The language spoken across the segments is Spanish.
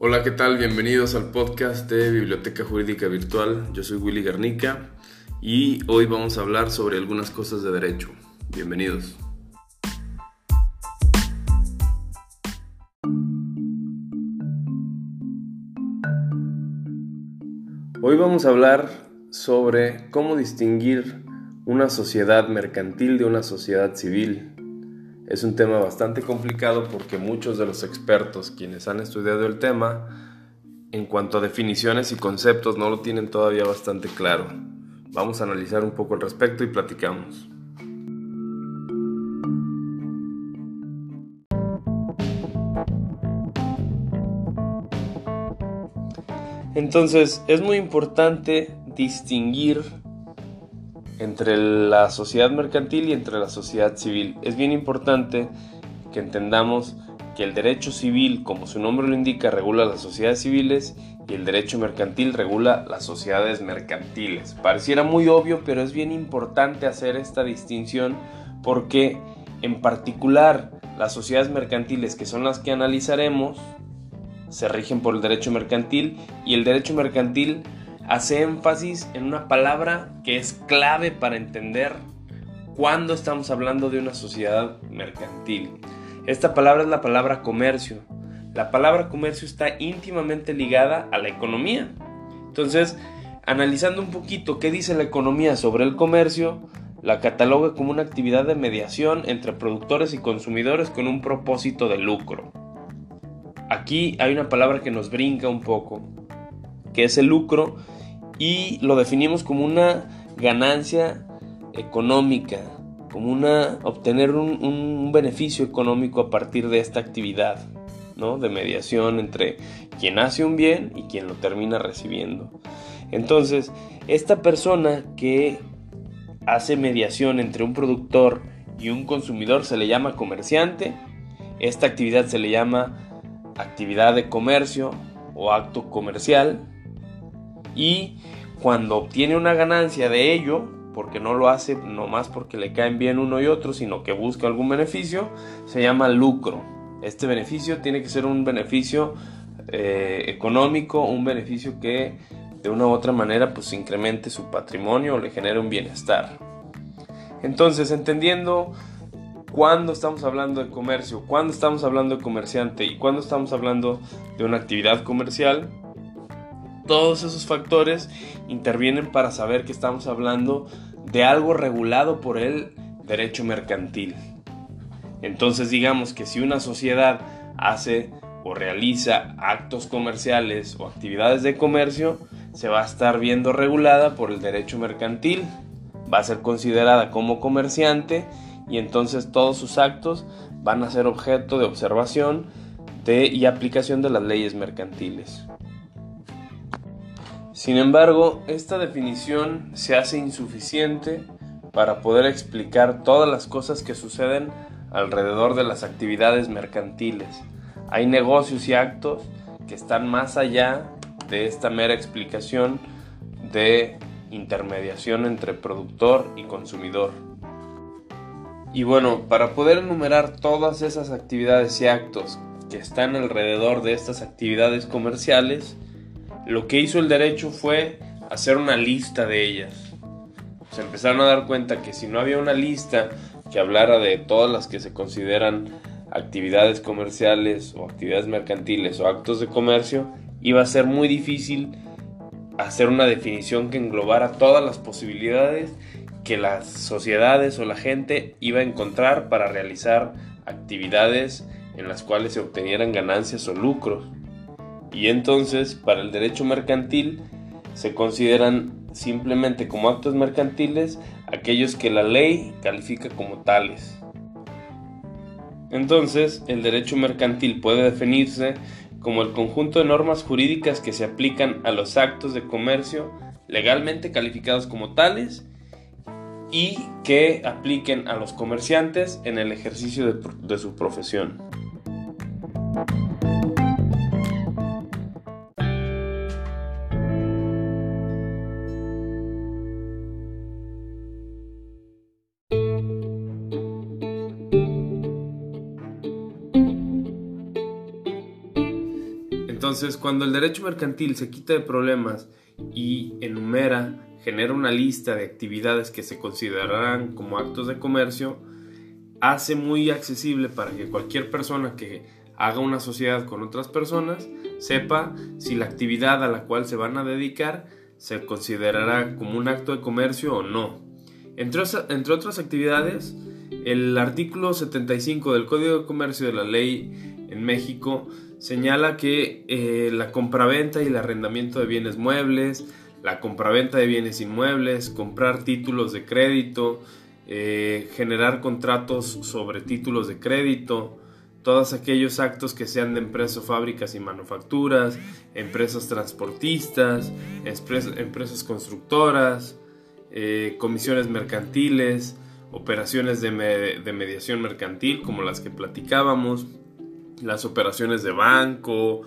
Hola, ¿qué tal? Bienvenidos al podcast de Biblioteca Jurídica Virtual. Yo soy Willy Garnica y hoy vamos a hablar sobre algunas cosas de derecho. Bienvenidos. Hoy vamos a hablar sobre cómo distinguir una sociedad mercantil de una sociedad civil. Es un tema bastante complicado porque muchos de los expertos quienes han estudiado el tema, en cuanto a definiciones y conceptos, no lo tienen todavía bastante claro. Vamos a analizar un poco al respecto y platicamos. Entonces, es muy importante distinguir entre la sociedad mercantil y entre la sociedad civil. Es bien importante que entendamos que el derecho civil, como su nombre lo indica, regula las sociedades civiles y el derecho mercantil regula las sociedades mercantiles. Pareciera muy obvio, pero es bien importante hacer esta distinción porque en particular las sociedades mercantiles, que son las que analizaremos, se rigen por el derecho mercantil y el derecho mercantil hace énfasis en una palabra que es clave para entender cuándo estamos hablando de una sociedad mercantil. Esta palabra es la palabra comercio. La palabra comercio está íntimamente ligada a la economía. Entonces, analizando un poquito qué dice la economía sobre el comercio, la cataloga como una actividad de mediación entre productores y consumidores con un propósito de lucro. Aquí hay una palabra que nos brinca un poco, que es el lucro y lo definimos como una ganancia económica, como una obtener un, beneficio económico a partir de esta actividad, ¿no? De mediación entre quien hace un bien y quien lo termina recibiendo. Entonces, esta persona que hace mediación entre un productor y un consumidor se le llama comerciante. Esta actividad se le llama actividad de comercio o acto comercial y cuando obtiene una ganancia de ello, porque no lo hace nomás porque le caen bien uno y otro, sino que busca algún beneficio, se llama lucro. Este beneficio tiene que ser un beneficio eh, económico, un beneficio que de una u otra manera pues incremente su patrimonio o le genere un bienestar. Entonces, entendiendo cuándo estamos hablando de comercio, cuándo estamos hablando de comerciante y cuándo estamos hablando de una actividad comercial, todos esos factores intervienen para saber que estamos hablando de algo regulado por el derecho mercantil. Entonces digamos que si una sociedad hace o realiza actos comerciales o actividades de comercio, se va a estar viendo regulada por el derecho mercantil, va a ser considerada como comerciante y entonces todos sus actos van a ser objeto de observación y aplicación de las leyes mercantiles. Sin embargo, esta definición se hace insuficiente para poder explicar todas las cosas que suceden alrededor de las actividades mercantiles. Hay negocios y actos que están más allá de esta mera explicación de intermediación entre productor y consumidor. Y bueno, para poder enumerar todas esas actividades y actos que están alrededor de estas actividades comerciales, lo que hizo el derecho fue hacer una lista de ellas. Se empezaron a dar cuenta que si no había una lista que hablara de todas las que se consideran actividades comerciales o actividades mercantiles o actos de comercio, iba a ser muy difícil hacer una definición que englobara todas las posibilidades que las sociedades o la gente iba a encontrar para realizar actividades en las cuales se obtenieran ganancias o lucros. Y entonces, para el derecho mercantil, se consideran simplemente como actos mercantiles aquellos que la ley califica como tales. Entonces, el derecho mercantil puede definirse como el conjunto de normas jurídicas que se aplican a los actos de comercio legalmente calificados como tales y que apliquen a los comerciantes en el ejercicio de, su profesión. Entonces, cuando el derecho mercantil se quita de problemas y enumera, genera una lista de actividades que se considerarán como actos de comercio, hace muy accesible para que cualquier persona que haga una sociedad con otras personas sepa si la actividad a la cual se van a dedicar se considerará como un acto de comercio o no. Entre, entre otras actividades, el artículo 75 del Código de Comercio de la Ley en México señala que eh, la compraventa y el arrendamiento de bienes muebles, la compraventa de bienes inmuebles, comprar títulos de crédito, eh, generar contratos sobre títulos de crédito, todos aquellos actos que sean de empresas, fábricas y manufacturas, empresas transportistas, empresas constructoras, eh, comisiones mercantiles, operaciones de, de mediación mercantil como las que platicábamos, las operaciones de banco,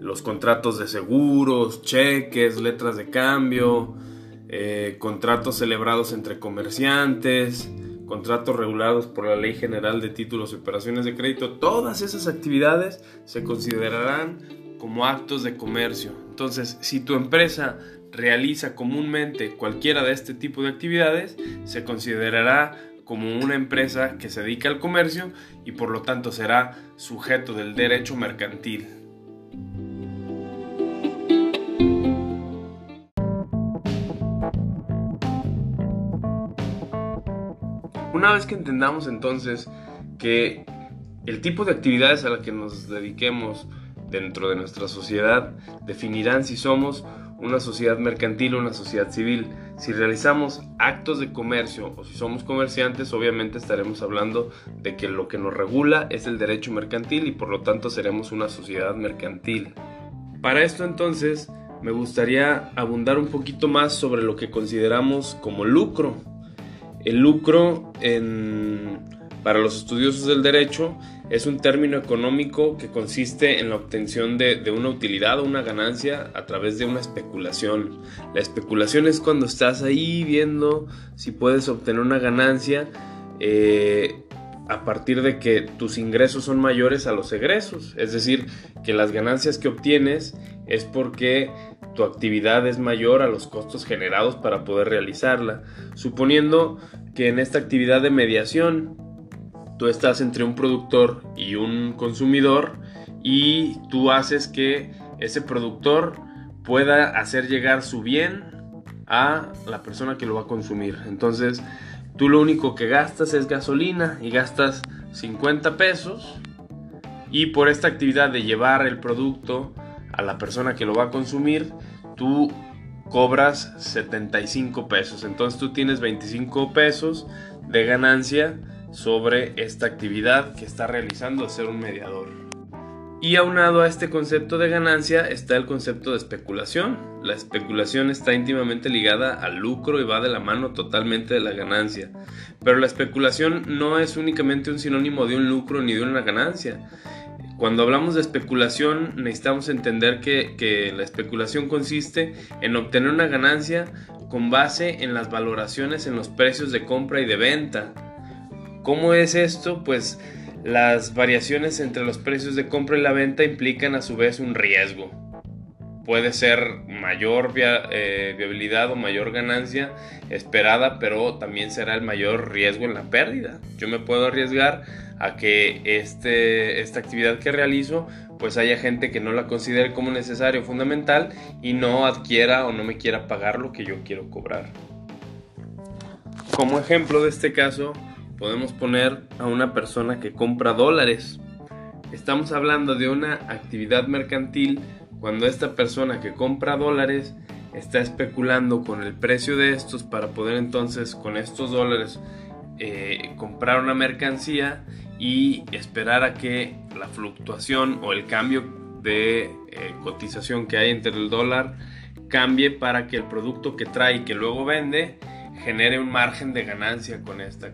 los contratos de seguros, cheques, letras de cambio, eh, contratos celebrados entre comerciantes, contratos regulados por la Ley General de Títulos y Operaciones de Crédito, todas esas actividades se considerarán como actos de comercio. Entonces, si tu empresa realiza comúnmente cualquiera de este tipo de actividades, se considerará como una empresa que se dedica al comercio y por lo tanto será sujeto del derecho mercantil. Una vez que entendamos entonces que el tipo de actividades a las que nos dediquemos dentro de nuestra sociedad definirán si somos una sociedad mercantil o una sociedad civil. Si realizamos actos de comercio o si somos comerciantes, obviamente estaremos hablando de que lo que nos regula es el derecho mercantil y por lo tanto seremos una sociedad mercantil. Para esto entonces me gustaría abundar un poquito más sobre lo que consideramos como lucro. El lucro en para los estudiosos del derecho es un término económico que consiste en la obtención de, una utilidad o una ganancia a través de una especulación. La especulación es cuando estás ahí viendo si puedes obtener una ganancia eh, a partir de que tus ingresos son mayores a los egresos. Es decir, que las ganancias que obtienes es porque tu actividad es mayor a los costos generados para poder realizarla. Suponiendo que en esta actividad de mediación tú estás entre un productor y un consumidor y tú haces que ese productor pueda hacer llegar su bien a la persona que lo va a consumir. Entonces, tú lo único que gastas es gasolina y gastas 50 pesos y por esta actividad de llevar el producto a la persona que lo va a consumir, tú cobras 75 pesos. Entonces tú tienes 25 pesos de ganancia sobre esta actividad que está realizando ser un mediador. Y aunado a este concepto de ganancia está el concepto de especulación. La especulación está íntimamente ligada al lucro y va de la mano totalmente de la ganancia. Pero la especulación no es únicamente un sinónimo de un lucro ni de una ganancia. Cuando hablamos de especulación necesitamos entender que, que, la especulación consiste en obtener una ganancia con base en las valoraciones en los precios de compra y de venta ¿Cómo es esto? Pues las variaciones entre los precios de compra y la venta implican a su vez un riesgo. Puede ser mayor eh, viabilidad o mayor ganancia esperada, pero también será el mayor riesgo en la pérdida. Yo me puedo arriesgar a que este, esta actividad que realizo pues haya gente que no la considere como necesario fundamental y no adquiera o no me quiera pagar lo que yo quiero cobrar. Como ejemplo de este caso, podemos poner a una persona que compra dólares. Estamos hablando de una actividad mercantil cuando esta persona que compra dólares está especulando con el precio de estos para poder entonces con estos dólares eh, comprar una mercancía y esperar a que la fluctuación o el cambio de eh, cotización que hay entre el dólar cambie para que el producto que trae y que luego vende genere un margen de ganancia con, esta,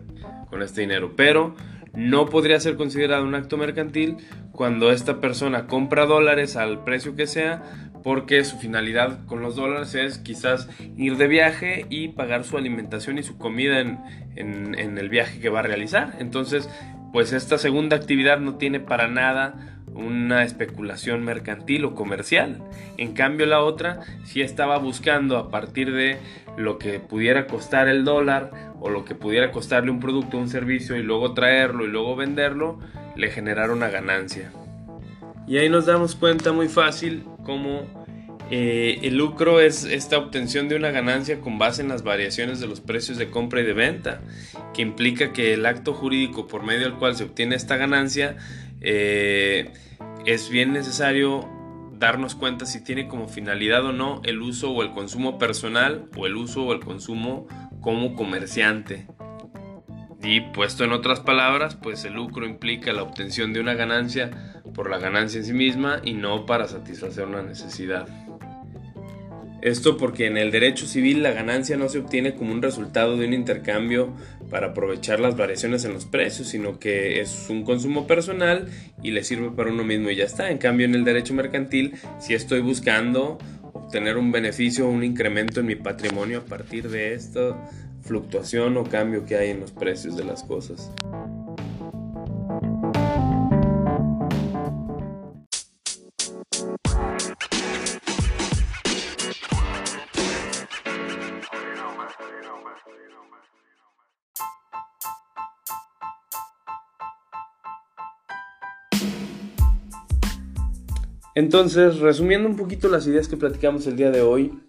con este dinero. Pero no podría ser considerado un acto mercantil cuando esta persona compra dólares al precio que sea porque su finalidad con los dólares es quizás ir de viaje y pagar su alimentación y su comida en, en el viaje que va a realizar. Entonces, pues esta segunda actividad no tiene para nada una especulación mercantil o comercial. En cambio la otra sí estaba buscando a partir de lo que pudiera costar el dólar o lo que pudiera costarle un producto o un servicio y luego traerlo y luego venderlo, le generar una ganancia. Y ahí nos damos cuenta muy fácil cómo eh, el lucro es esta obtención de una ganancia con base en las variaciones de los precios de compra y de venta, que implica que el acto jurídico por medio del cual se obtiene esta ganancia eh, es bien necesario darnos cuenta si tiene como finalidad o no el uso o el consumo personal o el uso o el consumo como comerciante. Y puesto en otras palabras, pues el lucro implica la obtención de una ganancia por la ganancia en sí misma y no para satisfacer una necesidad. Esto porque en el derecho civil la ganancia no se obtiene como un resultado de un intercambio para aprovechar las variaciones en los precios, sino que es un consumo personal y le sirve para uno mismo y ya está. En cambio en el derecho mercantil si estoy buscando obtener un beneficio o un incremento en mi patrimonio a partir de esta fluctuación o cambio que hay en los precios de las cosas. Entonces, resumiendo un poquito las ideas que platicamos el día de hoy,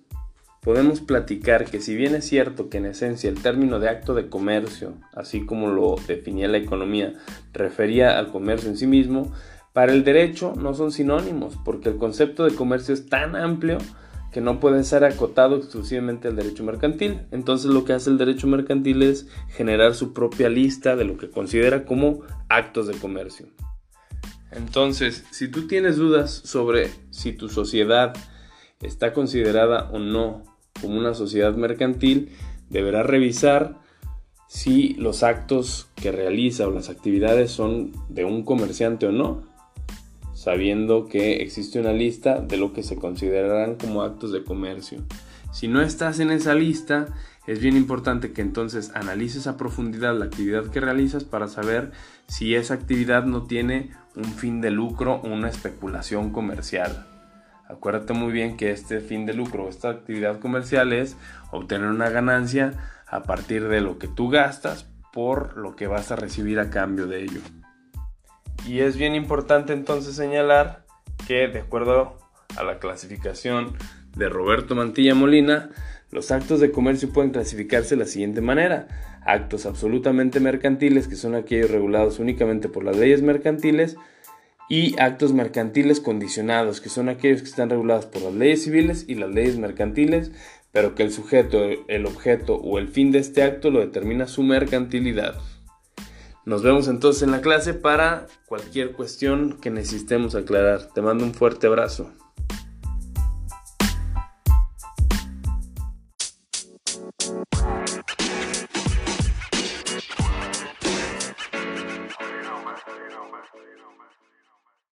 podemos platicar que si bien es cierto que en esencia el término de acto de comercio, así como lo definía la economía, refería al comercio en sí mismo, para el derecho no son sinónimos, porque el concepto de comercio es tan amplio que no puede ser acotado exclusivamente al derecho mercantil. Entonces lo que hace el derecho mercantil es generar su propia lista de lo que considera como actos de comercio. Entonces, si tú tienes dudas sobre si tu sociedad está considerada o no como una sociedad mercantil, deberás revisar si los actos que realiza o las actividades son de un comerciante o no, sabiendo que existe una lista de lo que se considerarán como actos de comercio. Si no estás en esa lista, es bien importante que entonces analices a profundidad la actividad que realizas para saber si esa actividad no tiene un fin de lucro o una especulación comercial. Acuérdate muy bien que este fin de lucro, esta actividad comercial es obtener una ganancia a partir de lo que tú gastas por lo que vas a recibir a cambio de ello. Y es bien importante entonces señalar que de acuerdo a la clasificación de Roberto Mantilla Molina, los actos de comercio pueden clasificarse de la siguiente manera. Actos absolutamente mercantiles, que son aquellos regulados únicamente por las leyes mercantiles, y actos mercantiles condicionados, que son aquellos que están regulados por las leyes civiles y las leyes mercantiles, pero que el sujeto, el objeto o el fin de este acto lo determina su mercantilidad. Nos vemos entonces en la clase para cualquier cuestión que necesitemos aclarar. Te mando un fuerte abrazo.